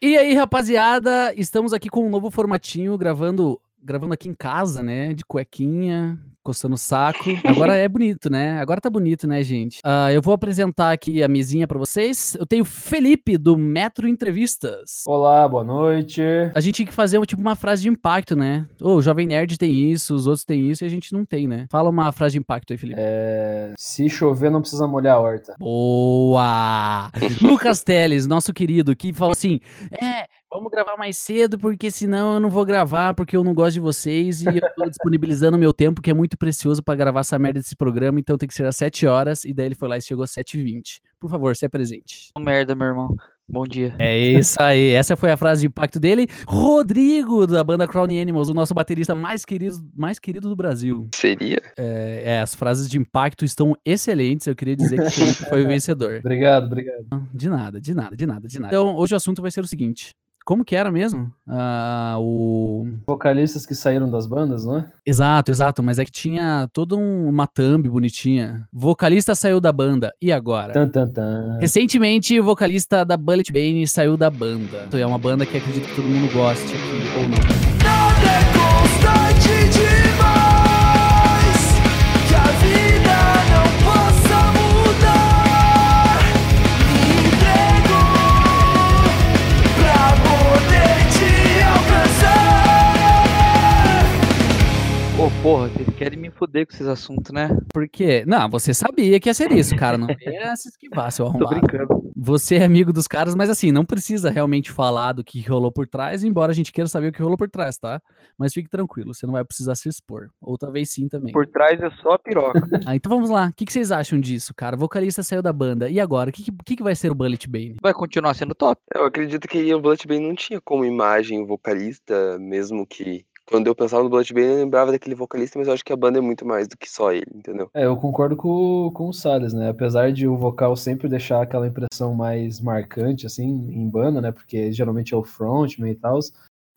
E aí, rapaziada, estamos aqui com um novo formatinho, gravando, gravando aqui em casa, né? De cuequinha, coçando o saco. Agora é bonito, né? Agora tá bonito, né, gente? Uh, eu vou apresentar aqui a mesinha para vocês. Eu tenho Felipe, do Metro Entrevistas. Olá, boa noite. A gente tinha que fazer tipo uma frase de impacto, né? Ô, o Jovem Nerd tem isso, os outros têm isso e a gente não tem, né? Fala uma frase de impacto aí, Felipe. É... Se chover, não precisa molhar a horta. Boa! Lucas Teles, nosso querido, que falou assim: é, Vamos gravar mais cedo, porque senão eu não vou gravar, porque eu não gosto de vocês e eu tô disponibilizando meu tempo, que é muito precioso para gravar essa merda desse programa, então tem que ser às 7 horas, e daí ele foi lá e chegou às 7h20. Por favor, se apresente. Merda, meu irmão. Bom dia. É isso aí. Essa foi a frase de impacto dele. Rodrigo, da banda Crown Animals, o nosso baterista mais querido, mais querido do Brasil. Seria? É, é, as frases de impacto estão excelentes. Eu queria dizer que foi o vencedor. obrigado, obrigado. De nada, de nada, de nada, de nada. Então, hoje o assunto vai ser o seguinte: como que era mesmo? Ah, o... Vocalistas que saíram das bandas, não é? Exato, exato, mas é que tinha toda um, uma thumb bonitinha. Vocalista saiu da banda, e agora? Tan, tan, tan. Recentemente, o vocalista da Bullet Bane saiu da banda. É uma banda que acredito que todo mundo goste aqui, ou não. Porra, vocês querem me foder com esses assuntos, né? Por quê? Não, você sabia que ia ser isso, cara. Não ia se esquivar, seu Tô arrombado. brincando. Você é amigo dos caras, mas assim, não precisa realmente falar do que rolou por trás, embora a gente queira saber o que rolou por trás, tá? Mas fique tranquilo, você não vai precisar se expor. Ou talvez sim também. Por trás é só a piroca. Ah, então vamos lá. O que, que vocês acham disso, cara? O vocalista saiu da banda. E agora? O que, que, que vai ser o Bullet Bane? Vai continuar sendo top. Eu acredito que o Blood Bane não tinha como imagem o vocalista, mesmo que. Quando eu pensava no Blood Bane, eu lembrava daquele vocalista, mas eu acho que a banda é muito mais do que só ele, entendeu? É, eu concordo com, com o Salles, né? Apesar de o vocal sempre deixar aquela impressão mais marcante, assim, em banda, né? Porque geralmente é o frontman e tal.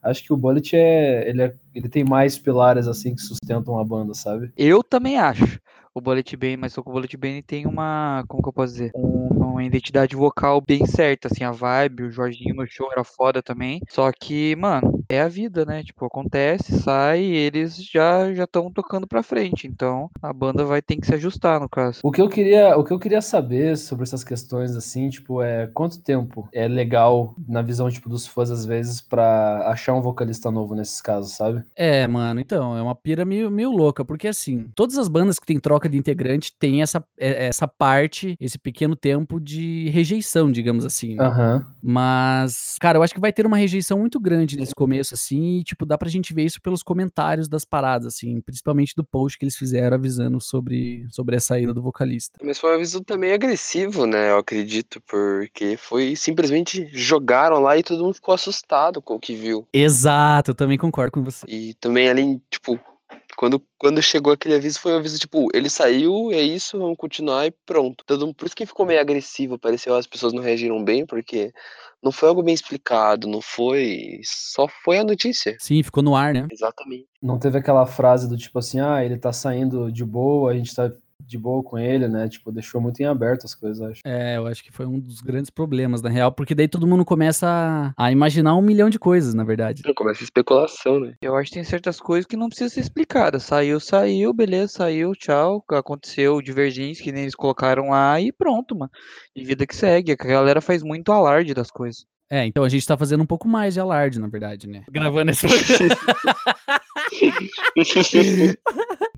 Acho que o Bullet é ele, é. ele tem mais pilares, assim, que sustentam a banda, sabe? Eu também acho. O Bullet Bane, mas só que o Bullet Bane tem uma, como que eu posso dizer? Um- uma identidade vocal bem certa, assim, a vibe, o Jorginho no show era foda também. Só que, mano, é a vida, né? Tipo, acontece, sai e eles já já estão tocando pra frente. Então, a banda vai ter que se ajustar, no caso. O que eu queria, o que eu queria saber sobre essas questões assim, tipo, é quanto tempo é legal na visão tipo dos fãs às vezes pra achar um vocalista novo nesses casos, sabe? É, mano, então, é uma pira meio, meio louca, porque assim, todas as bandas que tem troca de integrante tem essa, é- essa parte, esse pequeno tempo de rejeição, digamos assim. né? Aham. Mas, cara, eu acho que vai ter uma rejeição muito grande nesse começo, assim, e, tipo, dá pra gente ver isso pelos comentários das paradas, assim, principalmente do post que eles fizeram avisando sobre, sobre a saída do vocalista. Mas foi um aviso também agressivo, né? Eu acredito, porque foi simplesmente jogaram lá e todo mundo ficou assustado com o que viu. Exato, eu também concordo com você. E também além, tipo, quando, quando chegou aquele aviso, foi um aviso, tipo, ele saiu, é isso, vamos continuar e pronto. Todo, mundo- por isso que ficou meio agressivo, pareceu as pessoas não reagiram bem, porque não foi algo bem explicado, não foi. Só foi a notícia. Sim, ficou no ar, né? Exatamente. Não teve aquela frase do tipo assim, ah, ele tá saindo de boa, a gente tá de boa com ele, né? Tipo, deixou muito em aberto as coisas, acho. É, eu acho que foi um dos grandes problemas, na real, porque daí todo mundo começa a, a imaginar um milhão de coisas, na verdade. Começa a especulação, né? Eu acho que tem certas coisas que não precisam ser explicadas. Saiu, saiu, beleza, saiu, tchau. Aconteceu divergência que nem eles colocaram lá e pronto, mano. E vida que segue. A galera faz muito alarde das coisas. É, então a gente tá fazendo um pouco mais de alarde, na verdade, né? Gravando esse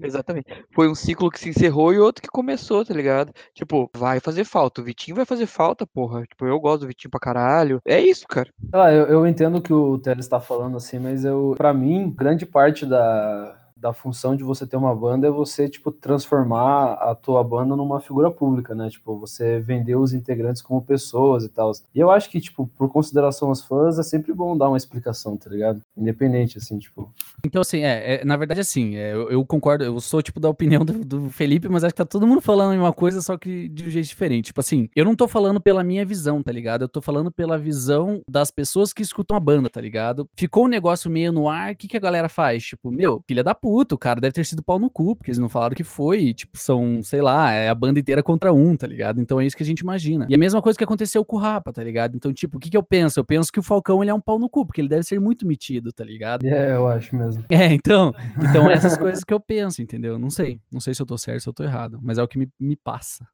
Exatamente. Foi um ciclo que se encerrou e outro que começou, tá ligado? Tipo, vai fazer falta. O Vitinho vai fazer falta, porra. Tipo, eu gosto do Vitinho pra caralho. É isso, cara. Sei lá, eu, eu entendo o que o Teles tá falando, assim, mas eu, para mim, grande parte da, da função de você ter uma banda é você, tipo, transformar a tua banda numa figura pública, né? Tipo, você vender os integrantes como pessoas e tal. E eu acho que, tipo, por consideração aos fãs, é sempre bom dar uma explicação, tá ligado? Independente, assim, tipo. Então, assim, é, é, na verdade, assim, é, eu, eu concordo, eu sou, tipo, da opinião do, do Felipe, mas acho que tá todo mundo falando a mesma coisa, só que de um jeito diferente. Tipo assim, eu não tô falando pela minha visão, tá ligado? Eu tô falando pela visão das pessoas que escutam a banda, tá ligado? Ficou um negócio meio no ar, o que, que a galera faz? Tipo, meu, filha da puta, puto, o cara deve ter sido pau no cu, porque eles não falaram que foi, e, tipo, são, sei lá, é a banda inteira contra um, tá ligado? Então é isso que a gente imagina. E a mesma coisa que aconteceu com o Rapa, tá ligado? Então, tipo, o que que eu penso? Eu penso que o Falcão, ele é um pau no cu, porque ele deve ser muito metido, tá ligado? É, eu acho mesmo. É, então, então essas coisas que eu penso, entendeu? Não sei, não sei se eu tô certo, se eu tô errado, mas é o que me, me passa.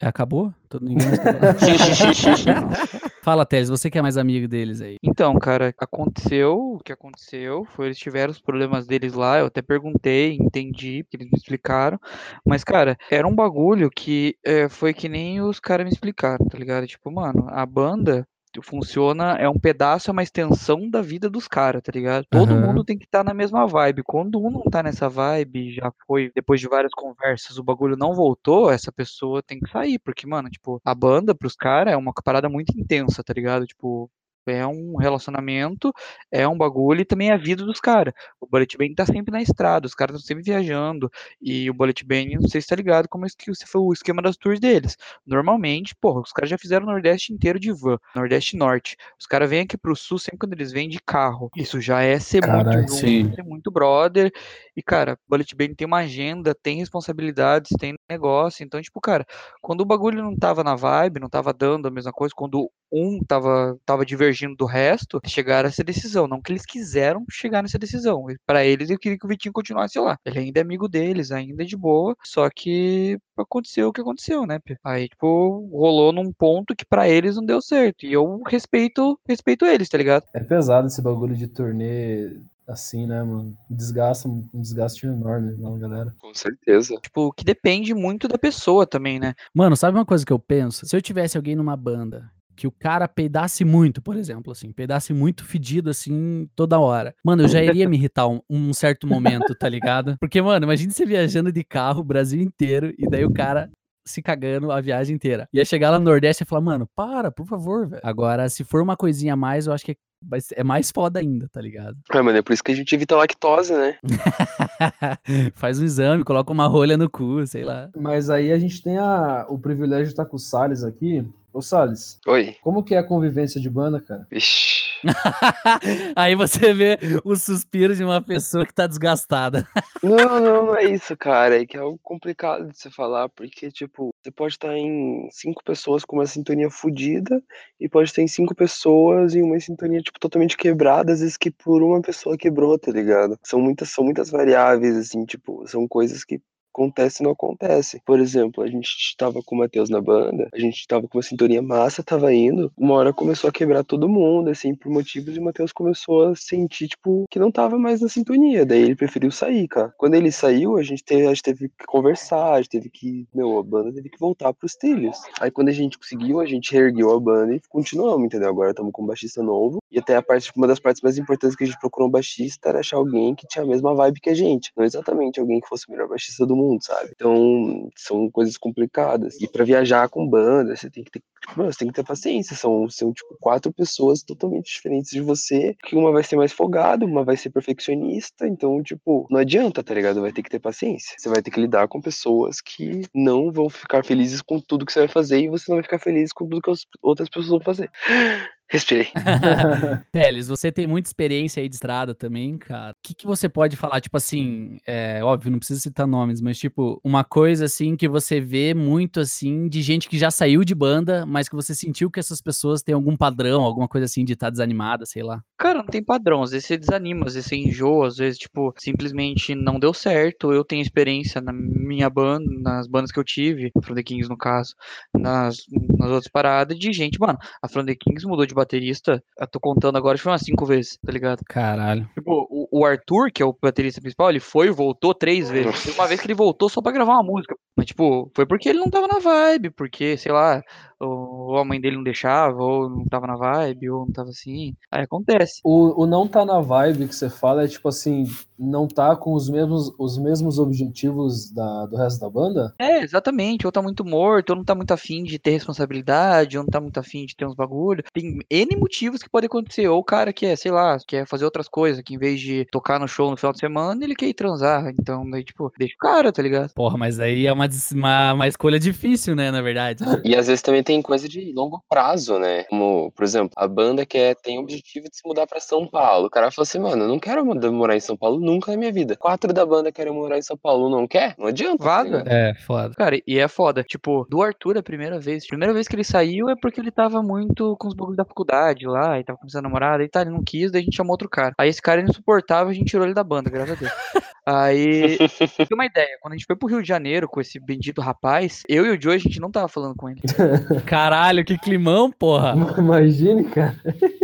É, acabou? Todo ninguém mais. Fala, Teles, você que é mais amigo deles aí. Então, cara, aconteceu o que aconteceu, foi eles tiveram os problemas deles lá, eu até perguntei, entendi, porque eles me explicaram, mas, cara, era um bagulho que é, foi que nem os caras me explicaram, tá ligado? Tipo, mano, a banda funciona, é um pedaço, é uma extensão da vida dos caras, tá ligado? Todo Aham. mundo tem que estar na mesma vibe. Quando um não tá nessa vibe, já foi, depois de várias conversas, o bagulho não voltou, essa pessoa tem que sair, porque, mano, tipo, a banda pros caras é uma parada muito intensa, tá ligado? Tipo, é um relacionamento, é um bagulho e também é a vida dos caras. O Bullet Bane tá sempre na estrada, os caras estão sempre viajando. E o Bullet Bane, não sei se tá ligado como é que se foi o esquema das tours deles. Normalmente, porra, os caras já fizeram o Nordeste inteiro de van, Nordeste e Norte. Os caras vêm aqui pro Sul sempre quando eles vêm de carro. Isso já é ser Caralho, muito junto, ser muito brother. E, cara, Bullet Bane tem uma agenda, tem responsabilidades, tem negócio. Então, tipo, cara, quando o bagulho não tava na vibe, não tava dando a mesma coisa, quando um tava, tava divergindo do resto, chegaram a essa decisão. Não que eles quiseram chegar nessa decisão. Para eles, eu queria que o Vitinho continuasse lá. Ele ainda é amigo deles, ainda é de boa. Só que aconteceu o que aconteceu, né? Aí, tipo, rolou num ponto que para eles não deu certo. E eu respeito, respeito eles, tá ligado? É pesado esse bagulho de turnê assim, né, mano? Desgasta, um desgaste enorme na galera. Com certeza. Tipo, que depende muito da pessoa também, né? Mano, sabe uma coisa que eu penso? Se eu tivesse alguém numa banda que o cara peidasse muito, por exemplo, assim, peidasse muito fedido, assim, toda hora. Mano, eu já iria me irritar um, um certo momento, tá ligado? Porque, mano, imagine você viajando de carro o Brasil inteiro e daí o cara se cagando a viagem inteira. Ia chegar lá no Nordeste e falar, mano, para, por favor, velho. Agora, se for uma coisinha a mais, eu acho que ser- é mais foda ainda, tá ligado? Ah, mano, é por isso que a gente evita lactose, né? Faz um exame, coloca uma rolha no cu, sei lá. Mas aí a gente tem a, o privilégio de estar com o Salles aqui. Ô, Salles, Oi. como que é a convivência de banda, cara? Vixe. Aí você vê o suspiro de uma pessoa que tá desgastada. Não, não, não é isso, cara. É que é algo complicado de se falar, porque, tipo, você pode estar em cinco pessoas com uma sintonia fodida e pode estar em cinco pessoas em uma sintonia, tipo, totalmente quebrada, às vezes que por uma pessoa quebrou, tá ligado? São muitas, são muitas variáveis, assim, tipo, são coisas que acontece não acontece. Por exemplo, a gente tava com o Matheus na banda, a gente tava com uma sintonia massa, tava indo, uma hora começou a quebrar todo mundo, assim, por motivos, e o Matheus começou a sentir, tipo, que não tava mais na sintonia, daí ele preferiu sair, cara. Quando ele saiu, a gente teve, a gente teve que conversar, a gente teve que, meu, a banda teve que voltar pros trilhos. Aí quando a gente conseguiu, a gente reergueu a banda e continuamos, entendeu? Agora estamos com um baixista novo, e até a parte, uma das partes mais importantes que a gente procurou um baixista era achar alguém que tinha a mesma vibe que a gente, não exatamente alguém que fosse o melhor baixista do mundo, sabe? Então, são coisas complicadas. E pra viajar com banda, você tem que ter, mano, você tem que ter paciência. São, são tipo quatro pessoas totalmente diferentes de você, que uma vai ser mais folgada, uma vai ser perfeccionista, então, tipo, não adianta, tá ligado? Vai ter que ter paciência. Você vai ter que lidar com pessoas que não vão ficar felizes com tudo que você vai fazer e você não vai ficar feliz com tudo que as outras pessoas vão fazer. Respirei. Teles, você tem muita experiência aí de estrada também, cara. O que, que você pode falar, tipo assim, é, óbvio, não precisa citar nomes, mas tipo, uma coisa assim que você vê muito assim de gente que já saiu de banda, mas que você sentiu que essas pessoas têm algum padrão, alguma coisa assim de estar desanimada, sei lá. Cara, não tem padrão. Às vezes você desanima, às vezes você enjoa, às vezes, tipo, simplesmente não deu certo. Eu tenho experiência na minha banda, nas bandas que eu tive, From the Kings no caso, nas, nas outras paradas, de gente, mano, a From the Kings mudou de baterista, eu tô contando agora, acho que foi umas cinco vezes, tá ligado? Caralho. Tipo, o, o Arthur, que é o baterista principal, ele foi e voltou três vezes. Teve uma vez que ele voltou só pra gravar uma música. Mas, tipo, foi porque ele não tava na vibe, porque, sei lá, ou a mãe dele não deixava, ou não tava na vibe, ou não tava assim. Aí acontece. O, o não tá na vibe que você fala é tipo assim, não tá com os mesmos, os mesmos objetivos da, do resto da banda? É, exatamente. Ou tá muito morto, ou não tá muito afim de ter responsabilidade, ou não tá muito afim de ter uns bagulho. Tem N motivos que podem acontecer. Ou o cara quer, sei lá, quer fazer outras coisas, que em vez de tocar no show no final de semana, ele quer ir transar. Então, daí, tipo, deixa o cara, tá ligado? Porra, mas aí é uma, uma, uma escolha difícil, né, na verdade. E às vezes também tem coisa de longo prazo, né? Como, por exemplo, a banda quer, tem o objetivo de se mudar pra São Paulo. O cara fala assim, mano, eu não quero morar em São Paulo nunca na minha vida. Quatro da banda querem morar em São Paulo, não quer? Não adianta. tá Vaza. ligado? É, foda. Cara, e é foda. Tipo, do Arthur a primeira vez. Primeira vez que ele saiu é porque ele tava muito com os bagulhos da faculdade lá, e tava começando a namorar, e tá, ele não quis, daí a gente chamou outro cara. Aí esse cara era insuportável, a gente tirou ele da banda, graças a Deus. Aí, tem uma ideia, quando a gente foi pro Rio de Janeiro com esse bendito rapaz, eu e o Joe, a gente não tava falando com ele. Caralho, que climão, porra. Imagine, cara.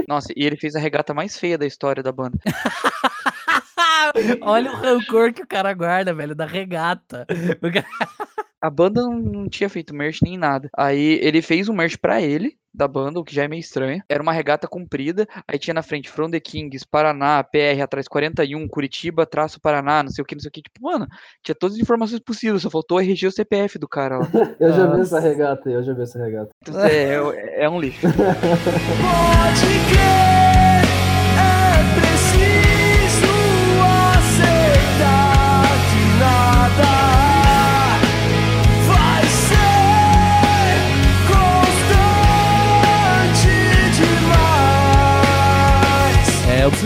Nossa, e ele fez a regata mais feia da história da banda. Olha o rancor que o cara guarda, velho, da regata. O cara- A banda não, tinha feito merch nem nada. Aí ele fez um merch pra ele, da banda, o que já é meio estranho. Era uma regata comprida, aí tinha na frente From the Kings, Paraná, PR atrás 41, Curitiba, traço Paraná, não sei o que, não sei o que. Tipo, mano, tinha todas as informações possíveis, só faltou RG o CPF do cara lá. Eu já vi essa regata aí, eu já vi essa regata. É, é- é um lixo. Pode crer,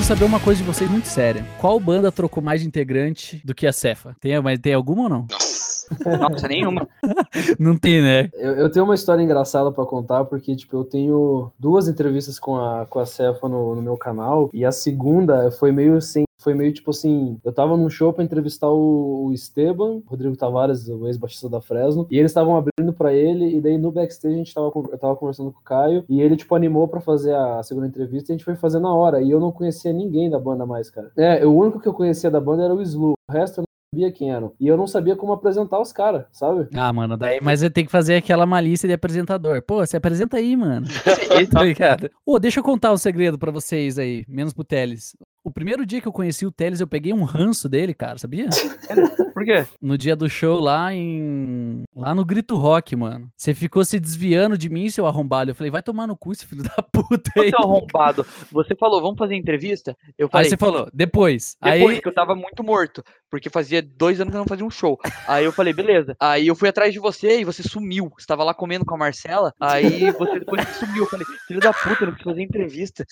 saber uma coisa de vocês muito séria. Qual banda trocou mais de integrante do que a Cefa? Tem, mas tem alguma ou não? Nossa. Nenhuma. Não tem, né? Eu, eu tenho uma história engraçada pra contar, porque, tipo, eu tenho duas entrevistas com a, com a Cefa no, no meu canal, e a segunda foi meio assim, foi meio tipo assim, eu tava num show pra entrevistar o, o Esteban, Rodrigo Tavares, o ex-baixista da Fresno, e eles estavam abrindo pra ele, e daí no backstage a gente tava, eu tava conversando com o Caio, e ele, tipo, animou pra fazer a segunda entrevista, e a gente foi fazer na hora, e eu não conhecia ninguém da banda mais, cara. É, o único que eu conhecia da banda era o Slu, o resto eu não sabia quem eram. E eu não sabia como apresentar os caras, sabe? Ah, mano, daí, mas eu tenho que fazer aquela malícia de apresentador. Pô, se apresenta aí, mano. tá ligado? Ô, deixa eu contar o segredo pra vocês aí, menos pro Teles. O primeiro dia que eu conheci o Teles, eu peguei um ranço dele, cara, sabia? Por quê? No dia do show lá em. Lá no Grito Rock, mano. Você ficou se desviando de mim, seu arrombado. Eu falei, vai tomar no cu, esse filho da puta aí. Você um arrombado. Você falou, vamos fazer entrevista? Eu Aí falei, você falou, depois. Depois Aí. que eu tava muito morto, porque fazia dois anos que eu não fazia um show. Aí eu falei, beleza. Aí eu fui atrás de você e você sumiu. Você tava lá comendo com a Marcela, aí você depois sumiu. Eu falei, filho da puta, eu não preciso fazer entrevista.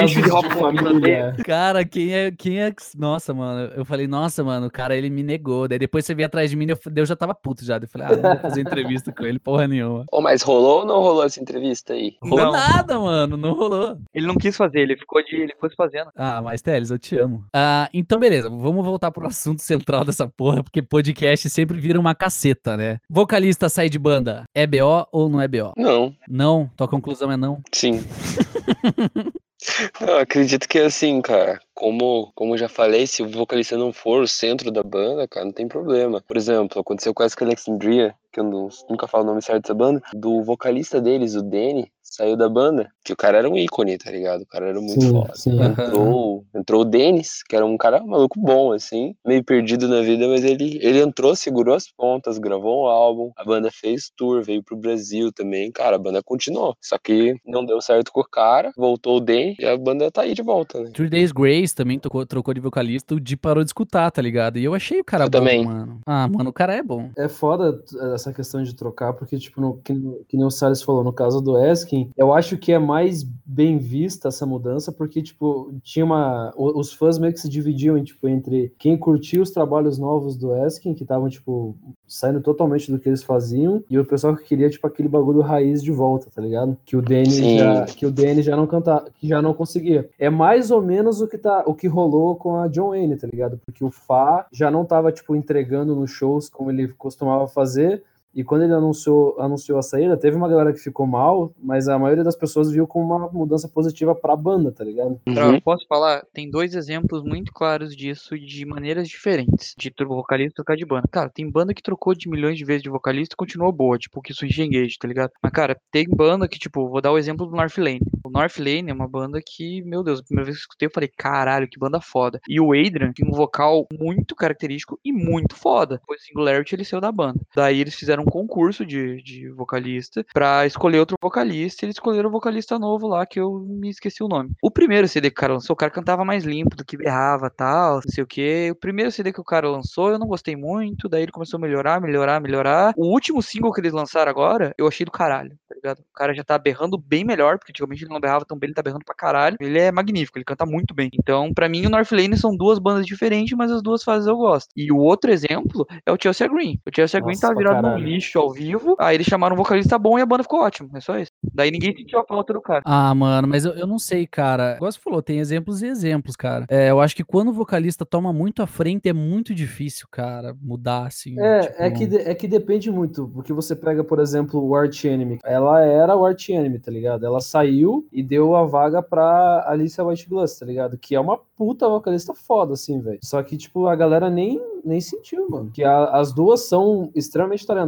Lixo de família. Cara, quem é, quem é. Nossa, mano. Eu falei, nossa, mano, o cara ele me negou. Daí depois você veio atrás de mim, eu, eu já tava puto já. Eu falei, ah, não vou fazer entrevista com ele, porra nenhuma. Ô, mas rolou ou não rolou essa entrevista aí? Rolou Não. nada, mano, não rolou. Ele não quis fazer, ele ficou de. Ele foi se fazendo. Ah, mas Teles, eu te amo. Ah, então, beleza, vamos voltar pro assunto central dessa porra, porque podcast sempre vira uma caceta, né? Vocalista sai de banda, é BO ou não é BO? Não, Não, tua conclusão é não. sim. Eu acredito que assim, cara, como, como eu já falei, se o vocalista não for o centro da banda, cara, não tem problema. Por exemplo, aconteceu com a Alexandria, que eu não- nunca falo o nome certo dessa banda, do vocalista deles, o Danny, saiu da banda, que o cara era um ícone, tá ligado? O cara era muito Sim, foda. sim. Entrou, entrou o Denis, que era um cara maluco bom, assim, meio perdido na vida, mas ele, ele entrou, segurou as pontas, gravou um álbum, a banda fez tour, veio pro Brasil também, cara, a banda continuou. Só que não deu certo com o cara, voltou o Den e a banda tá aí de volta, né? Three Days Grace também tocou- trocou de vocalista, o Di parou de escutar, tá ligado? E eu achei o cara Eu bom, também. mano. Ah, mano, o cara é bom. É foda t- essa questão de trocar, porque, tipo, no, que, que nem o Salles falou, no caso do Eskin, eu acho que é mais bem vista essa mudança, porque, tipo, tinha uma. Os fãs meio que se dividiam tipo, entre quem curtia os trabalhos novos do Eskin, que estavam, tipo, saindo totalmente do que eles faziam, e o pessoal que queria, tipo, aquele bagulho raiz de volta, tá ligado? Que o Danny Sim. já, que o Danny já não canta, que já não conseguia. É mais ou menos o que tá, o que rolou com a John Wayne, tá ligado? Porque o Fá já não tava tipo entregando nos shows como ele costumava fazer. E quando ele anunciou, anunciou a saída, teve uma galera que ficou mal, mas a maioria das pessoas viu como uma mudança positiva pra banda, tá ligado? Uhum. Posso falar? Tem dois exemplos muito claros disso de maneiras diferentes de tro- vocalista trocar de banda. Cara, tem banda que trocou de milhões de vezes de vocalista e continuou boa, tipo que Swing Engage, tá ligado? Mas, cara, tem banda que, tipo, vou dar o exemplo do North Lane. O North Lane é uma banda que, meu Deus, a primeira vez que eu escutei, eu falei, caralho, que banda foda. E o Adrian tem um vocal muito característico e muito foda. Depois do Singularity ele saiu da banda. Daí eles fizeram fizeram um concurso de, de vocalista pra escolher outro vocalista, e eles escolheram o vocalista novo lá, que eu me esqueci o nome. O primeiro CD que o cara lançou, o cara cantava mais limpo do que berrava tal, não sei o que. O primeiro CD que o cara lançou, eu não gostei muito, daí ele começou a melhorar, melhorar, melhorar. O último single que eles lançaram agora, eu achei do caralho, tá ligado? O cara já tá berrando bem melhor, porque antigamente ele não berrava tão bem, ele tá berrando pra caralho. Ele é magnífico, ele canta muito bem. Então, pra mim, o North Lane são duas bandas diferentes, mas as duas fases eu gosto. E o outro exemplo é o Chelsea Green. O Chelsea Green Nossa, tá pra virado num. Lixo ao vivo, aí eles chamaram um vocalista bom e a banda ficou ótima. É só isso. Daí ninguém sentiu a falta do cara. Ah, mano, mas eu, eu não sei, cara. Igual você falou, tem exemplos e exemplos, cara. É, eu acho que quando o vocalista toma muito à frente, é muito difícil, cara, mudar, assim. É, é, tipo- que, de- é que depende muito, porque você pega, por exemplo, o Arch Enemy. Ela era o Arch Enemy, tá ligado? Ela saiu e deu a vaga pra Alicia White Glass, tá ligado? Que é uma puta vocalista foda, assim, velho. Só que, tipo, a galera nem, nem sentiu, mano. Que a- as duas são extremamente talentosas,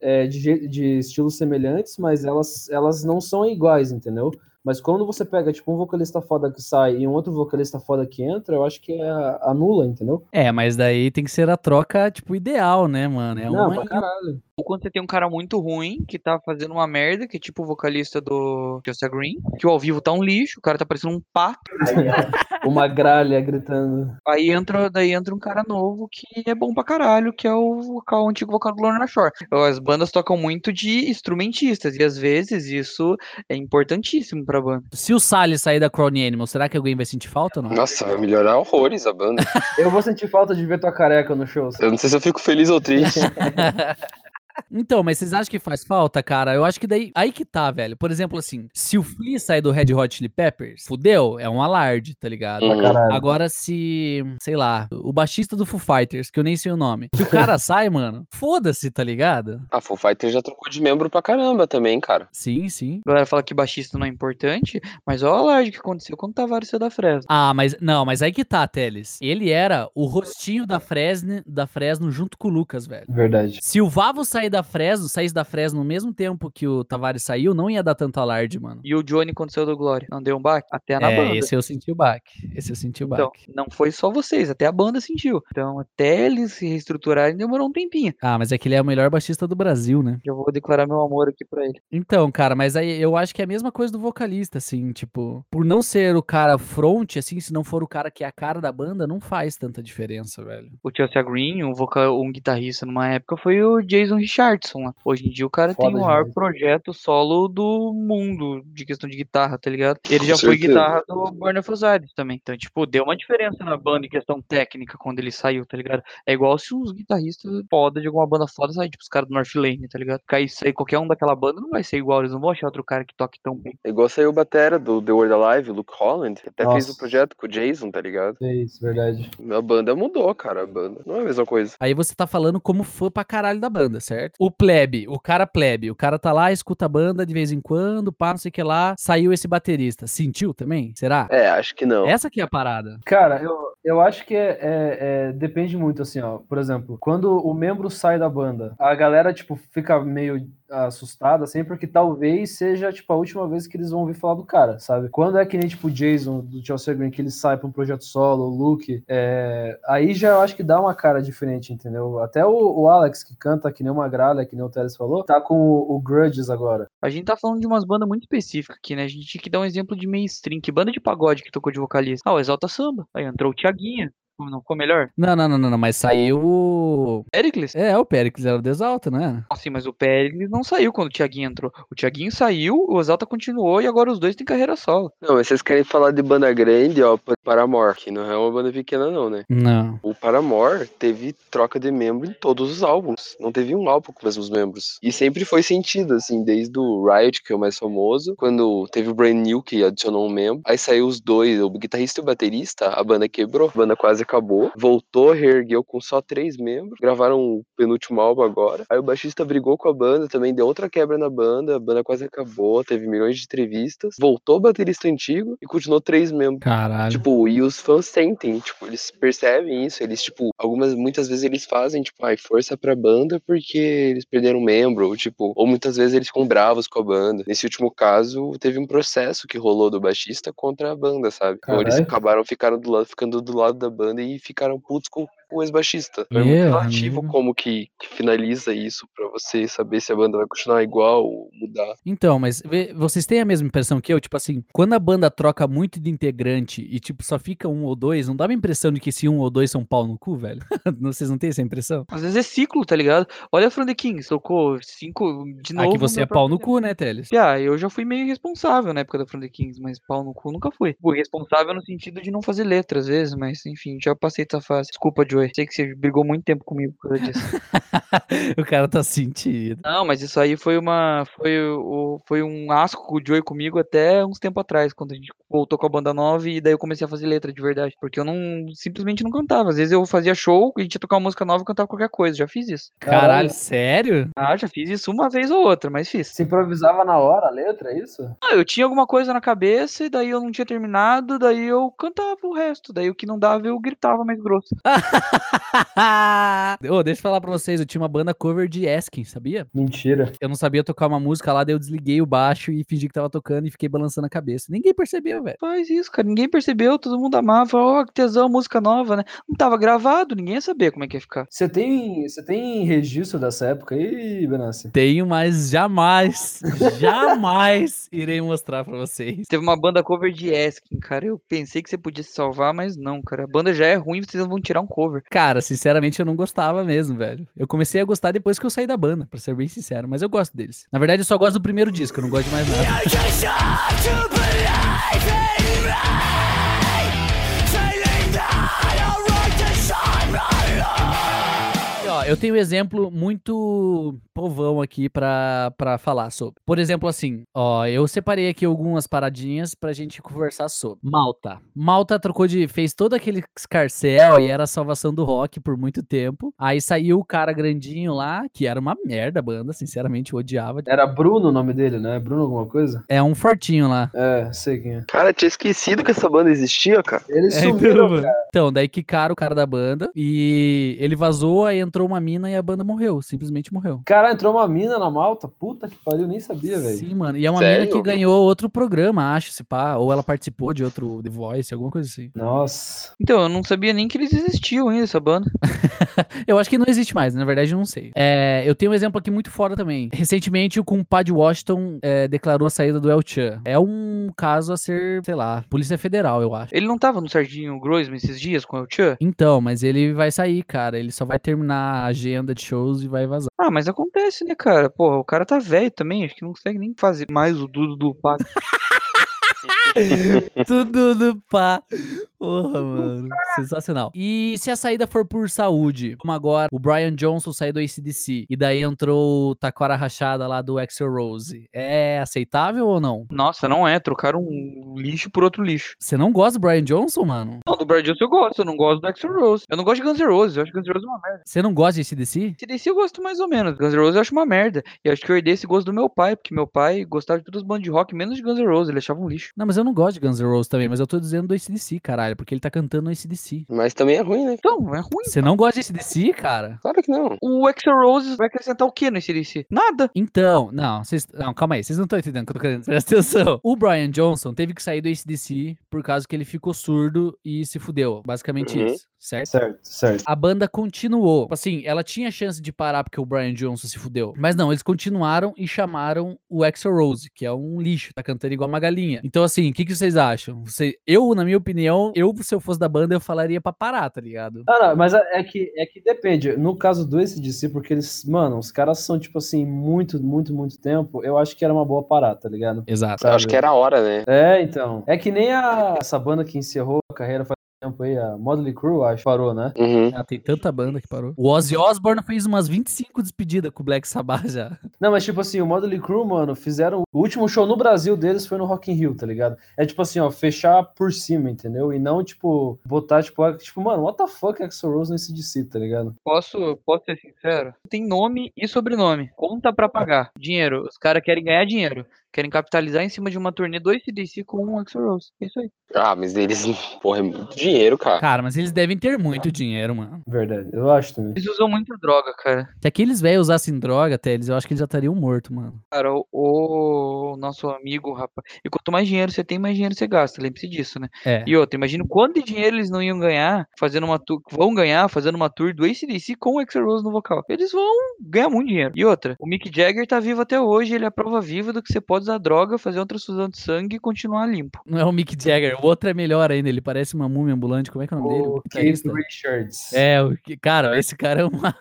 é, de, de estilos semelhantes, mas elas, elas não são iguais, entendeu? Mas quando você pega, tipo, um vocalista foda que sai e um outro vocalista foda que entra, eu acho que é anula, entendeu? É, mas daí tem que ser a troca, tipo, ideal, né, mano? É não, uma pra caralho. Ou quando você tem um cara muito ruim, que tá fazendo uma merda, que é tipo o vocalista do Chelsea Green, que o ao vivo tá um lixo, o cara tá parecendo um pato. Uma gralha gritando. Aí entra, daí entra um cara novo que é bom pra caralho, que é o vocal, o antigo vocal do Lorna Shore. As bandas tocam muito de instrumentistas, e às vezes isso é importantíssimo pra banda. Se o Salles sair da Crown Animal, será que alguém vai sentir falta ou não? Nossa, vai melhorar horrores a banda. Eu vou sentir falta de ver tua careca no show. Eu não sei se eu fico feliz ou triste. Então, mas vocês acham que faz falta, cara? Eu acho que daí. Aí que tá, velho. Por exemplo, assim, se o Flea sair do Red Hot Chili Peppers, fudeu, é um alarde, tá ligado? Uhum. Caralho. Agora, se, sei lá, o baixista do Foo Fighters, que eu nem sei o nome, se o cara sai, mano, foda-se, tá ligado? A Foo Fighters já trocou de membro pra caramba também, cara. Sim, sim. A galera fala que baixista não é importante, mas olha o alarde que aconteceu quando o Tavares saiu da Fresno. Ah, mas não, mas aí que tá, Teles. Ele era o rostinho da Fresno, da Fresno junto com o Lucas, velho. Verdade. Se o Vavo sair da Fresno, saísse da Fresno no mesmo tempo que o Tavares saiu, não ia dar tanto alarde, mano. E o Johnny quando saiu do Glória, não deu um baque? Até na é, banda. esse eu senti o baque. Esse eu senti o Então, baque. não foi só vocês, até a banda sentiu. Então, até eles se reestruturarem, demorou um tempinho. Ah, mas é que ele é o melhor baixista do Brasil, né? Já vou declarar meu amor aqui pra ele. Então, cara, mas aí eu acho que é a mesma coisa do vocalista, assim, tipo, por não ser o cara front, assim, se não for o cara que é a cara da banda, não faz tanta diferença, velho. O Chelsea Green, um, vocal, um guitarrista numa época, foi o Jason Richardson. Lá. Hoje em dia o cara tem Foda o maior projeto solo do mundo de questão de guitarra, tá ligado? Ele Com já foi certeza. guitarra do Burn of Osiris também. Então, tipo, deu uma diferença na banda em questão técnica quando ele saiu, tá ligado? É igual se os guitarristas foda de alguma banda foda saírem, tipo os caras do North Lane, tá ligado? Cair sair qualquer um daquela banda não vai ser igual, eles não vão achar outro cara que toque tão bem. É igual saiu o Batera do The World Alive, o Luke Holland, que até fez Nossa. o projeto com o Jason, tá ligado? É isso, verdade. A banda mudou, cara. A banda não é a mesma coisa. Aí você tá falando como fã pra caralho da banda, certo? O plebe, o cara plebe, o cara tá lá, escuta a banda de vez em quando, pá, não sei o que lá, saiu esse baterista. Sentiu também? Será? É, acho que não. Essa que é a parada. Cara, eu, eu acho que é, é- é- depende muito, assim, ó. Por exemplo, quando o membro sai da banda, a galera, tipo, fica meio assustada, assim, porque talvez seja, tipo, a última vez que eles vão ouvir falar do cara, sabe? Quando é que nem, tipo, o Jason, do Chelsea Green, que ele sai pra um projeto solo, o Luke, é, aí já eu acho que dá uma cara diferente, entendeu? Até o, o Alex, que canta que nem uma gralha, que nem o Teles falou, tá com o, o Grudges agora. A gente tá falando de umas bandas muito específicas aqui, né? A gente tinha que dar um exemplo de mainstream. Que banda de pagode que tocou de vocalista? Ah, o Exalta Samba. Aí entrou o Tiaguinha. Não ficou melhor? Não, não, não, não, não, mas saiu o. Pericles? É, o Pericles era o Desalta, né? Assim, mas o Pericles não saiu quando o Tiaguinho entrou. O Tiaguinho saiu, o Exalta continuou e agora os dois têm carreira solo. Não, mas vocês querem falar de banda grande, ó, Paramore, que não é uma banda pequena não, né? Não. O Paramore teve troca de membro em todos os álbuns. Não teve um álbum com os mesmos membros. E sempre foi sentido, assim, desde o Riot, que é o mais famoso, quando teve o Brand New, que adicionou um membro. Aí saiu os dois, o guitarrista e o baterista, a banda quebrou, a banda quase acabou. Voltou, reergueu com só três membros. Gravaram o penúltimo álbum agora. Aí o baixista brigou com a banda, também deu outra quebra na banda. A banda quase acabou, teve milhões de entrevistas. Voltou o baterista antigo e continuou três membros. Caralho. Tipo, e os fãs sentem, tipo, eles percebem isso, eles, tipo, algumas, muitas vezes eles fazem, tipo, ai, força pra banda porque eles perderam um membro, ou, tipo, ou muitas vezes eles ficam bravos com a banda. Nesse último caso, teve um processo que rolou do baixista contra a banda, sabe? Então eles Caralho. acabaram ficaram do lado, ficando do lado da banda e ficaram putos com, o ex-baixista. É Meu muito relativo amigo. como que, que finaliza isso pra você saber se a banda vai continuar igual ou mudar. Então, mas vê- vocês têm a mesma impressão que eu? Tipo assim, quando a banda troca muito de integrante e, tipo, só fica um ou dois, não dá uma impressão de que esse um ou dois são pau no cu, velho? Não- Vocês não têm essa impressão? Às vezes é ciclo, tá ligado? Olha a From the Kings, tocou cinco de novo. Aqui você é pau no cu, né, Teles? Ah, eu já fui meio irresponsável na época da From the Kings, mas pau no cu nunca fui. Fui responsável no sentido de não fazer letra às vezes, mas enfim, já passei essa fase. Desculpa, Joey. Sei que você brigou muito tempo comigo por causa disso. o cara tá sentido. Não, mas isso aí foi uma. Foi, o, foi um asco com o Joey comigo até uns tempo atrás, quando a gente voltou com a banda nova e daí eu comecei a fazer letra de verdade. Porque eu não simplesmente não cantava. Às vezes eu fazia show, a gente ia tocar uma música nova e cantava qualquer coisa. Já fiz isso. Caralho, sério? Ah, já fiz isso uma vez ou outra, mas fiz. Você improvisava na hora a letra, é isso? Ah, eu tinha alguma coisa na cabeça e daí eu não tinha terminado, daí eu cantava o resto. Daí o que não dava eu gritava mais grosso. Ô, deixa eu falar pra vocês, eu tinha uma banda cover de Askin, sabia? Mentira. Eu não sabia tocar uma música lá, daí eu desliguei o baixo e fingi que tava tocando e fiquei balançando a cabeça. Ninguém percebeu, velho. Faz isso, cara. Ninguém percebeu, todo mundo amava. Ó, que tesão, música nova, né? Não tava gravado, ninguém ia saber como é que ia ficar. Você tem, você tem registro dessa época aí, Benassi? Tenho, mas jamais, jamais irei mostrar pra vocês. Teve uma banda cover de Askin, cara. Eu pensei que você podia se salvar, mas não, cara. A banda já é ruim, vocês vão tirar um cover. Cara, sinceramente eu não gostava mesmo, velho. Eu comecei a gostar depois que eu saí da banda, pra ser bem sincero, mas eu gosto deles. Na verdade, eu só gosto do primeiro disco, eu não gosto de mais nada. Ó, eu tenho um exemplo muito povão aqui pra, pra falar sobre. Por exemplo, assim, ó, eu separei aqui algumas paradinhas pra gente conversar sobre. Malta. Malta trocou de. fez todo aquele escarcel e era a salvação do rock por muito tempo. Aí saiu o cara grandinho lá, que era uma merda a banda, sinceramente, eu odiava. Era Bruno o nome dele, né? Bruno alguma coisa? É um fortinho lá. É, sei quem é. Cara, tinha esquecido que essa banda existia, cara. Eles É, sumiram, mano. cara. Então, daí quicaram o cara da banda e ele vazou, aí entrou uma mina e a banda morreu. Simplesmente morreu. Cara, entrou uma mina na malta. Puta que pariu, nem sabia, velho. Sim, mano. E é uma mina Sério? que ganhou outro programa, acho, se pá. Ou ela participou de outro The Voice, alguma coisa assim. Nossa. Então, eu não sabia nem que eles existiam ainda, essa banda. Eu acho que não existe mais, na verdade eu não sei. É, eu tenho um exemplo aqui muito fora também. Recentemente o compadre Washington é, declarou a saída do El Chan. É um caso a ser, sei lá, Polícia Federal, eu acho. Ele não tava no Serginho Groisman esses dias com o El Chan? Então, mas ele vai sair, cara. Ele só vai terminar a agenda de shows e vai vazar. Ah, mas acontece, né, cara? Porra, o cara tá velho também, acho que não consegue nem fazer mais o Dudu do Paco. Tudo do pá. Porra, mano. Sensacional. E se a saída for por saúde, como agora o Brian Johnson saiu do ACDC e daí entrou o Taquara Rachada lá do Axel Rose, é aceitável ou não? Nossa, não é, trocaram um lixo por outro lixo. Você não gosta do Brian Johnson, mano? Não, do Brad Johnson eu gosto, eu não gosto do Axl Rose. Eu não gosto de Guns N' Roses, eu acho Guns N' Roses é uma merda. Você não gosta de ACDC? CDC eu gosto mais ou menos, Guns N' Roses eu acho uma merda. E acho que eu herdei esse gosto do meu pai, porque meu pai gostava de todas as bandas de rock, menos de Guns N' Roses, ele achava um lixo. Não, mas eu não gosto de Guns N' Roses também, mas eu tô dizendo do ACDC, caralho, porque ele tá cantando no ACDC. Mas também é ruim, né? Então, é ruim. Você não gosta de ACDC, cara? Claro que não. O Axl Rose vai acrescentar o que no CDC? Nada. Então, não, vocês. Não, calma aí, vocês não estão entendendo o que eu tô querendo. Presta atenção. O Brian Johnson teve que sair do ACDC por causa que ele ficou surdo e se fudeu. Basicamente Uhum. isso, certo? Certo, certo. A banda continuou. Tipo Assim, ela tinha chance de parar porque o Brian Johnson se fudeu. Mas não, eles continuaram e chamaram o Axl Rose, que é um lixo, tá cantando igual uma galinha. Então, assim, o que, que vocês acham? Você, eu, na minha opinião, eu, se eu fosse da banda, eu falaria pra parar, tá ligado? Ah, não, mas é é que, é que depende. No caso do ACDC, porque eles, mano, os caras são, tipo assim, muito, muito, muito tempo, eu acho que era uma boa parada, tá ligado? Exato. Eu acho que era a hora, né? É, então. É que nem a, essa banda que encerrou a carreira faz tempo aí, a Motley Crue, acho, parou, né? Uhum. Ah, tem tanta banda que parou. O Ozzy Osbourne fez umas 25 despedidas com o Black Sabbath já. Não, mas tipo assim, o Motley Crue, mano, fizeram. O último show no Brasil deles foi no Rock in Rio, tá ligado? É tipo assim, ó, fechar por cima, entendeu? E não, tipo, botar, tipo, a- tipo, mano, what the fuck Axl Rose nesse DC, tá ligado? Posso, posso ser sincero? Tem nome e sobrenome. Conta pra pagar. Dinheiro. Os caras querem ganhar dinheiro. Querem capitalizar em cima de uma turnê do ACDC com o Axl Rose. É isso aí. Ah, mas eles, porra, é muito dinheiro, cara. Cara, mas eles devem ter muito dinheiro, mano. Verdade, eu acho também. Eles usam muita droga, cara. Se aqueles velhos usassem droga até eles, eu acho que eles já estariam mortos, mano. Cara, o, o nosso amigo, rapaz. E quanto mais dinheiro você tem, mais dinheiro você gasta. Lembre-se disso, né? É. E outra, imagina quanto de dinheiro eles não iam ganhar fazendo uma tour. Vão ganhar fazendo uma tour do ACDC com o Axl Rose no vocal. Eles vão ganhar muito dinheiro. E outra, o Mick Jagger tá vivo até hoje. Ele é a prova viva do que você pode usar droga, fazer uma transfusão de sangue e continuar limpo. Não é o Mick Jagger, o outro é melhor ainda, ele parece uma múmia ambulante. Como é que é o nome dele? O O Keith? Richards. É, o que- cara, esse cara é uma.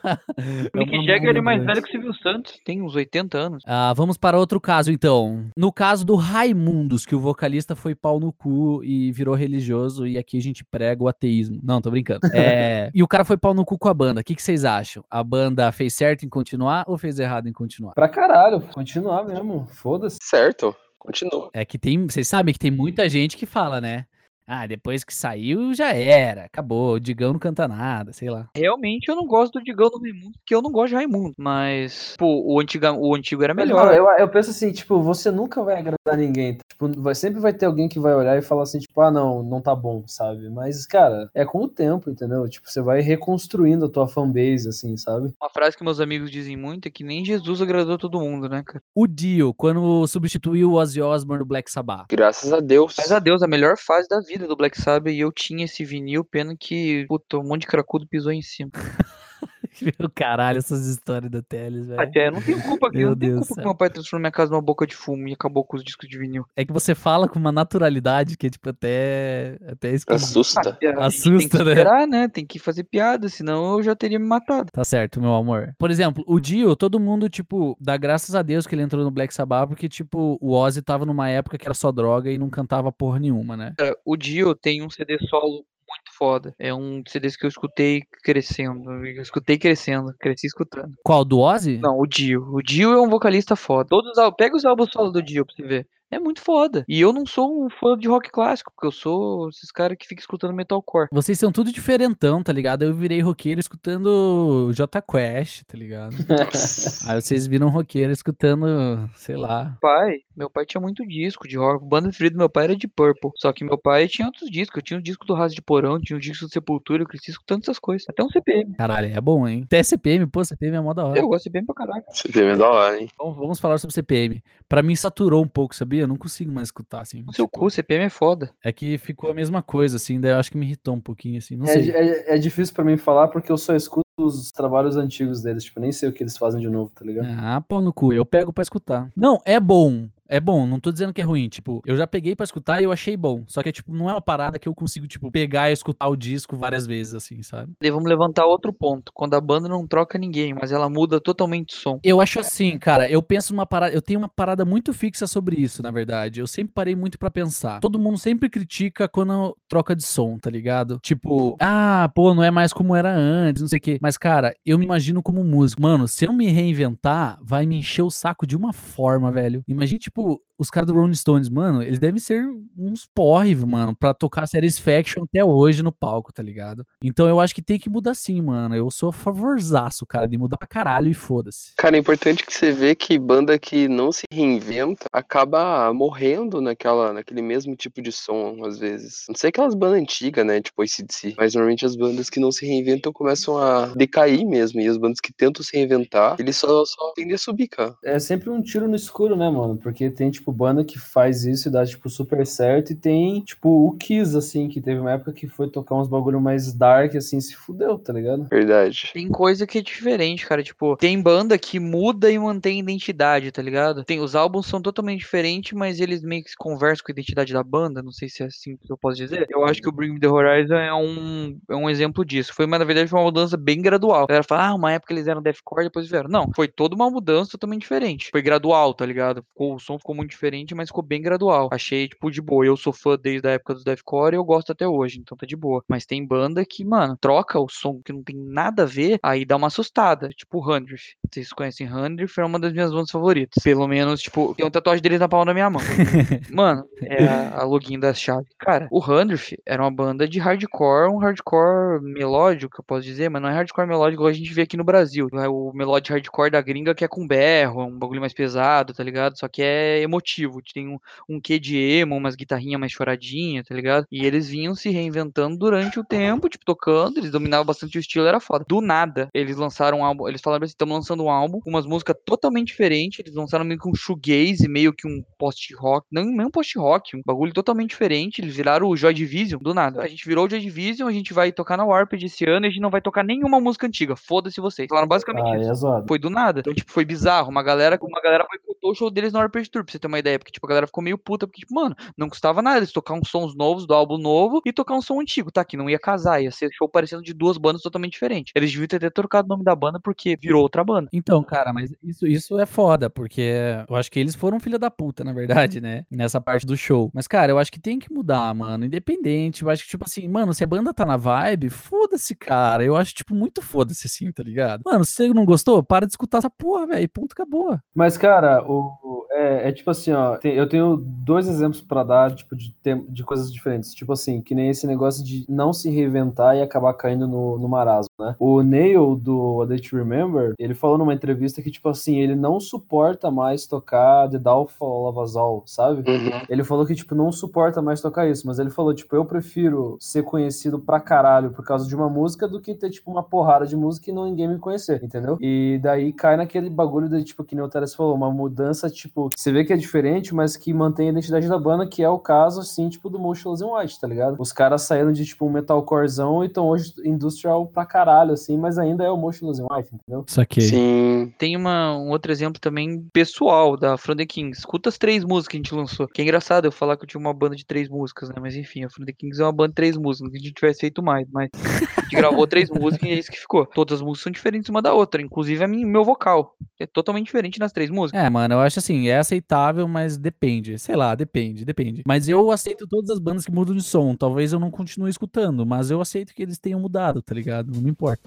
O Mick Jagger é mais velho que o Silvio Santos. Tem uns 80 anos. Ah, vamos para outro caso, então. No caso do Raimundos, que o vocalista foi pau no cu e virou religioso, e aqui a gente prega o ateísmo. Não, tô brincando. É, e o cara foi pau no cu com a banda. O que, que vocês acham? A banda fez certo em continuar ou fez errado em continuar? Pra caralho, continuar mesmo. Foda-se. Certo, continua. É que tem. Vocês sabem que tem muita gente que fala, né? Ah, depois que saiu, já era. Acabou. O Digão não canta nada, sei lá. Realmente eu não gosto do Digão do Raimundo, porque eu não gosto de Raimundo. Mas, pô, o, antiga, o antigo era melhor. eu, eu penso assim, tipo, você nunca vai agradar ninguém. Tipo, vai, sempre vai ter alguém que vai olhar e falar assim, tipo, ah, não, não tá bom, sabe? Mas, cara, é com o tempo, entendeu? Tipo, você vai reconstruindo a tua fanbase, assim, sabe? Uma frase que meus amigos dizem muito é que nem Jesus agradou todo mundo, né, cara? O Dio, quando substituiu o Ozzy Osbourne do Black Sabbath. Graças a Deus. Graças a Deus, a melhor fase da vida do Black Sabbath e eu tinha esse vinil, pena que, puta, um monte de cracudo pisou em cima. Meu caralho, essas histórias da Teles, velho. Até eu não tenho culpa aqui, não tenho Deus culpa do que meu pai transformou minha casa numa boca de fumo e acabou com os discos de vinil. É que você fala com uma naturalidade que é, tipo, até. Até esquisito. Assusta. A gente Assusta, tem que né? esperar, né? Tem que fazer piada, senão eu já teria me matado. Tá certo, meu amor. Por exemplo, o Dio, todo mundo, tipo, dá graças a Deus que ele entrou no Black Sabbath, porque, tipo, o Ozzy tava numa época que era só droga e não cantava porra nenhuma, né? Cara, o Dio tem um CD solo muito foda. É um CD que eu escutei crescendo. Eu escutei crescendo, cresci escutando. Qual, do Ozzy? Não, o Dio. O Dio é um vocalista foda. Todos pega os álbuns solo do Dio pra você ver. É muito foda. E eu não sou um fã de rock clássico, porque eu sou esses caras que ficam escutando metalcore. Vocês são tudo diferentão, tá ligado? Eu virei roqueiro escutando J Quest, tá ligado? Aí vocês viram roqueiro escutando, sei lá. Pai, meu pai tinha muito disco de rock. O banda preferida do meu pai era de Purple. Só que meu pai tinha outros discos. Eu tinha o disco do Raso de Porão, tinha o disco do Sepultura, eu cresci escutando essas coisas. Até um CPM. Caralho, é bom, hein? Até CPM, pô, CPM é mó da hora. Eu gosto de CPM pra caralho. Tem é da hora, hein? Então, vamos falar sobre CPM. Pra mim saturou um pouco, sabia? Eu não consigo mais escutar, assim. Seu tipo, cu, CPM é foda. É que ficou a mesma coisa, assim, daí eu acho que me irritou um pouquinho, assim, não É, sei. é, é difícil pra mim falar porque eu só escuto os trabalhos antigos deles. Tipo, nem sei o que eles fazem de novo, tá ligado? Ah, pau no cu, eu pego pra escutar. Não, é bom. É bom, não tô dizendo que é ruim. Tipo, eu já peguei pra escutar e eu achei bom. Só que, tipo, não é uma parada que eu consigo, tipo, pegar e escutar o disco várias vezes, assim, sabe? E vamos levantar outro ponto. Quando a banda não troca ninguém, mas ela muda totalmente o som. Eu acho assim, cara, eu penso numa parada, eu tenho uma parada muito fixa sobre isso, na verdade. Eu sempre parei muito pra pensar. Todo mundo sempre critica quando troca de som, tá ligado? Tipo, ah, pô, não é mais como era antes, não sei o quê. Mas, cara, eu me imagino como músico. Mano, se eu me reinventar, vai me encher o saco de uma forma, velho. Imagina, tipo, who os caras do Rolling Stones, mano, eles devem ser uns porre, mano, pra tocar Satisfaction até hoje no palco, tá ligado? Então eu acho que tem que mudar sim, mano. Eu sou a favorzaço, cara, de mudar pra caralho e foda-se. Cara, é importante que você vê que banda que não se reinventa acaba morrendo naquela, naquele mesmo tipo de som, às vezes. Não sei aquelas bandas antigas, né? Tipo ACDC. Mas normalmente as bandas que não se reinventam começam a decair mesmo. E as bandas que tentam se reinventar, eles só, só tendem a subir, cara. É sempre um tiro no escuro, né, mano? Porque tem, tipo, banda que faz isso e dá, tipo, super certo. E tem, tipo, o Kiss, assim, que teve uma época que foi tocar uns bagulho mais dark, assim, se fudeu, tá ligado? Verdade. Tem coisa que é diferente, cara. Tipo, tem banda que muda e mantém identidade, tá ligado? Tem, os álbuns são totalmente diferentes, mas eles meio que se conversam com a identidade da banda. Não sei se é assim que eu posso dizer. Eu acho que o Bring Me The Horizon é um, é um exemplo disso. Foi, uma, na verdade, foi uma mudança bem gradual. A galera fala, ah, uma época eles eram deathcore, depois vieram. Não, foi toda uma mudança totalmente diferente. Foi gradual, tá ligado? Ficou- o som ficou muito diferente, mas ficou bem gradual. Achei, tipo, de boa. Eu sou fã desde a época do deathcore e eu gosto até hoje, então tá de boa. Mas tem banda que, mano, troca o som que não tem nada a ver, aí dá uma assustada. Tipo, o Hundredth. Vocês conhecem Hundredth? É uma das minhas bandas favoritas. Pelo menos, tipo, tem uma tatuagem deles na palma da minha mão. Mano, é a, a login da chave. Cara, o Hundredth era uma banda de hardcore, um hardcore melódico, eu posso dizer, mas não é hardcore melódico igual a gente vê aqui no Brasil. É o melódico hardcore da gringa que é com berro, é um bagulho mais pesado, tá ligado? Só que é emotivo Tem um, um quê de emo, umas guitarrinhas mais choradinhas, tá ligado? E eles vinham se reinventando durante o tempo, tipo, tocando, eles dominavam bastante o estilo, era foda. Do nada, eles lançaram um álbum, eles falaram assim, estamos lançando um álbum umas músicas totalmente diferentes, eles lançaram meio que um shoegaze, meio que um post-rock, não, nem um post-rock, um bagulho totalmente diferente, eles viraram o Joy Division, do nada. A gente virou o Joy Division, a gente vai tocar na Warped esse ano e a gente não vai tocar nenhuma música antiga, foda-se vocês. Falaram basicamente Ah, isso. é. Foi do nada. Então, tipo, foi bizarro. Uma galera, uma galera boicotou o show deles na Warped Tour, pra você ter uma ideia. Porque, tipo, a galera ficou meio puta, porque, tipo, mano, não custava nada eles tocar uns sons novos do álbum novo e tocar um som antigo, tá? Que não ia casar, ia ser show parecendo de duas bandas totalmente diferentes. Eles deviam ter até trocado o nome da banda porque virou outra banda. Então, cara, mas isso, isso é foda, porque eu acho que eles foram filha da puta, na verdade, né? Nessa parte do show. Mas, cara, eu acho que tem que mudar, mano. Independente. Eu acho que, tipo assim, mano, se a banda tá na vibe, foda-se, cara. Eu acho, tipo, muito foda-se assim, tá ligado? Mano, se você não gostou, para de escutar essa porra, velho. Ponto, acabou. Mas, cara, o, o- é, é tipo assim, ó, tem- eu tenho dois exemplos pra dar, tipo, de, de coisas diferentes. Tipo assim, que nem esse negócio de não se reinventar e acabar caindo no, no marasmo, né? O Neil, do A Day to Remember, ele falou numa entrevista que, tipo assim, ele não suporta mais tocar The Downfall of Us All, sabe? Uhum. Ele falou que, tipo, não suporta mais tocar isso, mas ele falou, tipo, eu prefiro ser conhecido pra caralho por causa de uma música do que ter, tipo, uma porrada de música e não ninguém me conhecer, entendeu? E daí cai naquele bagulho de, tipo, que nem o Teres falou, uma mudança, tipo, você vê que é diferente, mas que mantém a identidade da banda, que é o caso, assim, tipo, do Motionless in White, tá ligado? Os caras saíram de, tipo, um metalcorezão e estão hoje industrial pra caralho, assim, mas ainda é o Motionless in White, entendeu? Saquei. Sim. Tem uma, um outro exemplo também pessoal da From the Kings. Escuta as três músicas que a gente lançou. Que é engraçado eu falar que eu tinha uma banda de três músicas, né? Mas enfim, a From the Kings é uma banda de três músicas. Não que a gente tivesse feito mais, mas a gente gravou três músicas e é isso que ficou. Todas as músicas são diferentes uma da outra, inclusive a minha, meu vocal. É totalmente diferente nas três músicas. É, mano, eu acho assim, é aceitável, mas depende. Sei lá, depende, depende. Mas eu aceito todas as bandas que mudam de som. Talvez eu não continue escutando, mas eu aceito que eles tenham mudado, tá ligado? Não me importa.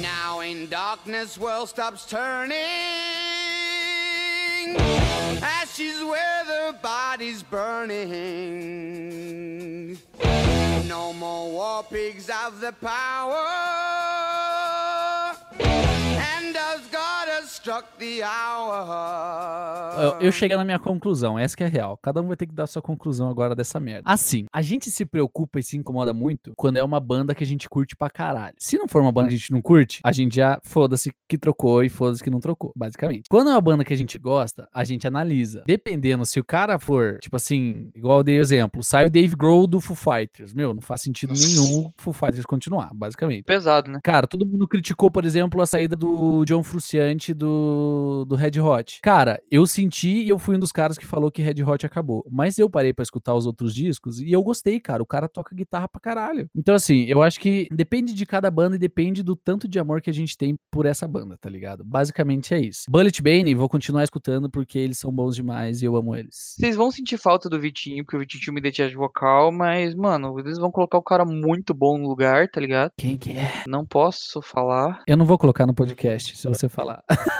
Now in darkness, world stops turning. Ashes where the body's burning. No more war pigs have the power. Eu, eu cheguei na minha conclusão, essa que é a real. Cada um vai ter que dar sua conclusão agora dessa merda. Assim, a gente se preocupa e se incomoda muito quando é uma banda que a gente curte pra caralho. Se não for uma banda que a gente não curte, a gente já foda-se que trocou e foda-se que não trocou, basicamente. Quando é uma banda que a gente gosta, a gente analisa. Dependendo, se o cara for, tipo assim, igual eu dei exemplo, sai o Dave Grohl do Foo Fighters. Meu, não faz sentido nenhum o Foo Fighters continuar, basicamente. Pesado, né? Cara, todo mundo criticou, por exemplo, a saída do John Frusciante do, do Red Hot. Cara, eu senti e eu fui um dos caras que falou que Red Hot acabou. Mas eu parei pra escutar os outros discos e eu gostei, cara. O cara toca guitarra pra caralho. Então, assim, eu acho que depende de cada banda e depende do tanto de amor que a gente tem por essa banda, tá ligado? Basicamente é isso. Bullet Bane, vou continuar escutando porque eles são bons demais e eu amo eles. Vocês vão sentir falta do Vitinho, porque o Vitinho tinha uma identidade vocal, mas, mano, eles vão colocar o cara muito bom no lugar, tá ligado? Quem que é? Não posso falar. Eu não vou colocar no podcast, se você falar.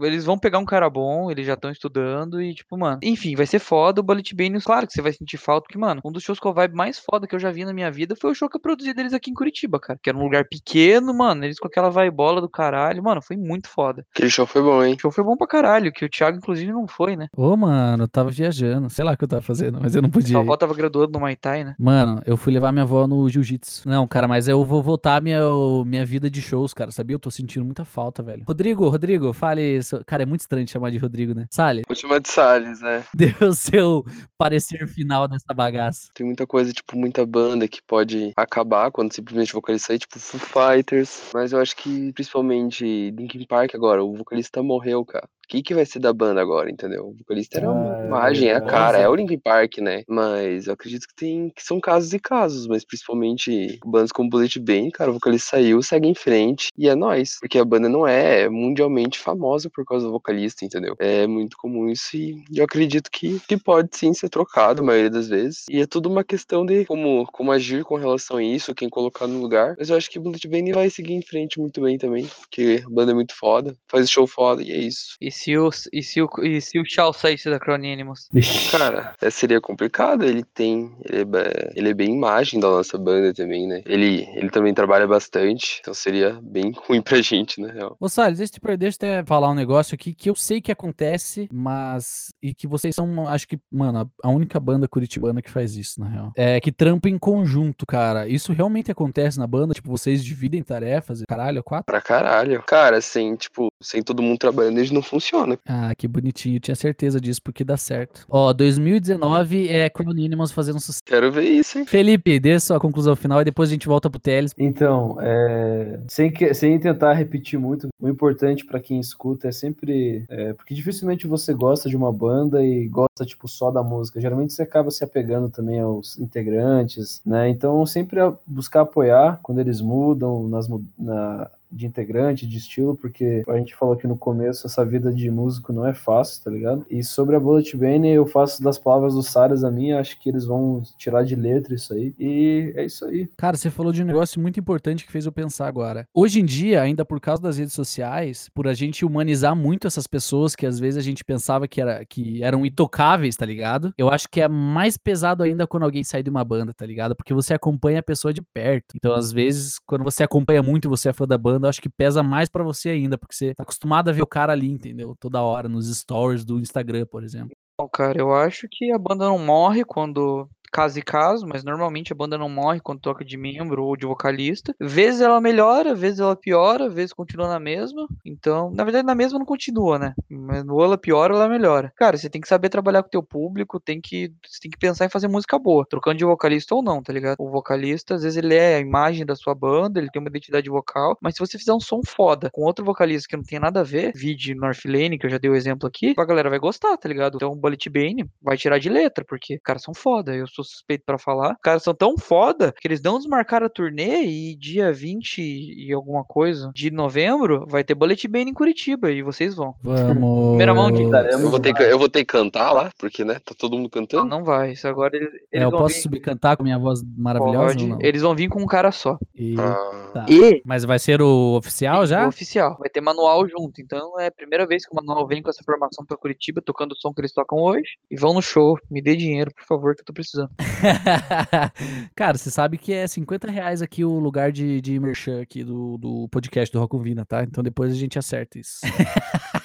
Eles vão pegar um cara bom, eles já estão estudando e, tipo, mano. Enfim, vai ser foda o Bullet Bane. Claro que você vai sentir falta, porque, mano, um dos shows com a vibe mais foda que eu já vi na minha vida foi o show que eu produzi deles aqui em Curitiba, cara. Que era um lugar pequeno, mano. Eles com aquela vibola do caralho. Mano, foi muito foda. Aquele show foi bom, hein? O show foi bom pra caralho, que o Thiago, inclusive, não foi, né? Ô, mano, eu tava viajando. Sei lá o que eu tava fazendo, mas eu não podia. Sua avó tava graduando no Muay Thai, né? Mano, eu fui levar minha avó no jiu-jitsu. Não, cara, mas eu vou voltar minha, minha vida de shows, cara, sabia? Eu tô sentindo muita falta, velho. Rodrigo, Rodrigo, fale Cara, é muito estranho te chamar de Rodrigo, né? Sale, Vou chamar de Salles, né? dê o seu parecer final dessa bagaça. Tem muita coisa, tipo, muita banda que pode acabar quando simplesmente o vocalista sair, tipo Foo Fighters. Mas eu acho que, principalmente, Linkin Park agora, o vocalista morreu, cara. O que, que vai ser da banda agora, entendeu? O vocalista era uma Ah, é imagem, é a cara, é o Linkin Park, né? Mas eu acredito que tem que são casos e casos, mas principalmente bandas como Bullet Bane, cara, o vocalista saiu, segue em frente e é nóis. Porque a banda não é mundialmente famosa por causa do vocalista, entendeu? É muito comum isso e eu acredito que, que pode sim ser trocado a maioria das vezes. E é tudo uma questão de como, como agir com relação a isso, quem colocar no lugar. Mas eu acho que Bullet Bane vai seguir em frente muito bem também, porque a banda é muito foda, faz show foda e é isso. E se o, e se o, e se o Shaw saísse da Cronínimos? Ixi. Cara, é, seria complicado. Ele tem. Ele é, ele é bem imagem da nossa banda também, né? Ele, ele também trabalha bastante. Então seria bem ruim pra gente, na real. Ô, Salles, deixa eu, te- deixa eu até falar um negócio aqui que eu sei que acontece, mas. E que vocês são, acho que, mano, a única banda curitibana que faz isso, na real. É que trampa em conjunto, cara. Isso realmente acontece na banda? Tipo, vocês dividem tarefas e caralho, quatro? Pra caralho. Cara, sem, tipo, sem todo mundo trabalhando, eles não funciona. Ah, que bonitinho. Eu tinha certeza disso, porque dá certo. Ó, 2019 é Cronínimos fazendo sucesso. Quero ver isso, hein? Felipe, dê sua conclusão final e depois a gente volta pro Teles. Então, é, sem, que- sem tentar repetir muito, o importante pra quem escuta é sempre. é, porque dificilmente você gosta de uma banda e gosta, tipo, só da música. Geralmente você acaba se apegando também aos integrantes, né? Então, sempre a- buscar apoiar quando eles mudam nas, na, de integrante, de estilo, porque a gente falou aqui no começo, essa vida de músico não é fácil, tá ligado? E sobre a Bullet Bane, eu faço das palavras do Saras a minha, acho que eles vão tirar de letra isso aí. E é isso aí. Cara, você falou de um negócio muito importante que fez eu pensar agora. Hoje em dia, ainda por causa das redes sociais, por a gente humanizar muito essas pessoas que às vezes a gente pensava que, era, que eram intocáveis, tá ligado? Eu acho que é mais pesado ainda quando alguém sai de uma banda, tá ligado? Porque você acompanha a pessoa de perto. Então, às vezes, quando você acompanha muito e você é fã da banda, eu acho que pesa mais pra você ainda, porque você tá acostumado a ver o cara ali, entendeu? Toda hora, nos stories do Instagram, por exemplo. Bom, cara, eu acho que a banda não morre quando caso e caso, mas normalmente a banda não morre quando troca de membro ou de vocalista. Vezes ela melhora, vezes ela piora, vezes continua na mesma. Então, na verdade, na mesma não continua, né? Mas ou ela piora ou ela melhora. Cara, você tem que saber trabalhar com o teu público, tem que, você tem que pensar em fazer música boa, trocando de vocalista ou não, tá ligado? O vocalista, às vezes, ele é a imagem da sua banda, ele tem uma identidade vocal, mas se você fizer um som foda com outro vocalista que não tem nada a ver, vide North Lane, que eu já dei o exemplo aqui, a galera vai gostar, tá ligado? Então, o Bullet Bane vai tirar de letra, porque os caras são foda, eu sou suspeito pra falar. Os caras são tão foda que eles não desmarcaram a turnê e dia 20 e alguma coisa de novembro vai ter Bullet Bane em Curitiba e vocês vão. Vamos. Primeira mão de- Eu vou, ter que, eu vou ter que cantar lá, porque, né? Tá todo mundo Não, cantando. não vai. Isso agora eles, É, eles eu vão posso vir. subir cantar com minha voz maravilhosa Pode. ou não? Eles vão vir com um cara só. E- Ah, tá. E Mas vai ser o oficial o já? oficial. Vai ter manual junto. Então é a primeira vez que o manual vem com essa formação pra Curitiba, tocando o som que eles tocam hoje. E vão no show. Me dê dinheiro, por favor, que eu tô precisando. Cara, você sabe que é 50 reais aqui o lugar de, de merchan aqui do, do podcast do Rocovina, tá? Então depois a gente acerta isso.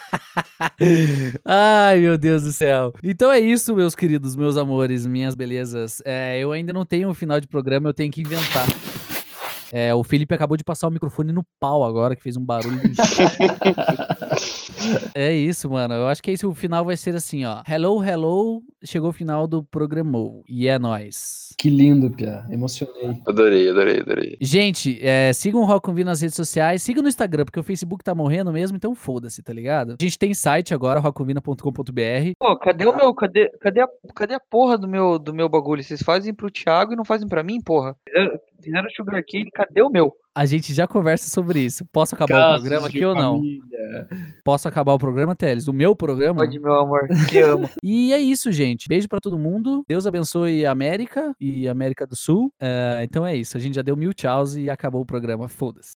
Ai, meu Deus do céu. Então é isso, meus queridos, meus amores, minhas belezas. É, eu ainda não tenho um final de programa, eu tenho que inventar. É, o Felipe acabou de passar o microfone no pau agora, que fez um barulho. é isso, mano. Eu acho que esse o final vai ser assim, ó. Hello, hello. Chegou o final do programou. E é nóis. Que lindo, Pia. Emocionei. adorei, adorei, adorei. Gente, é, sigam o Rock Convino nas redes sociais, sigam no Instagram, porque o Facebook tá morrendo mesmo, então foda-se, tá ligado? A gente tem site agora, rockconvina.com.br. Pô, cadê o meu. Cadê, cadê, a, cadê a porra do meu, do meu bagulho? Vocês fazem pro Thiago e não fazem pra mim, porra? Fizeram, fizeram Sugar Cane, cadê o meu? A gente já conversa sobre isso. Posso acabar o programa aqui ou não? Posso acabar o programa, Teles? O meu programa? Pode, meu amor. Te amo. E é isso, gente. Beijo pra todo mundo. Deus abençoe a América e América do Sul. É, então é isso. A gente já deu mil tchauz e acabou o programa. Foda-se.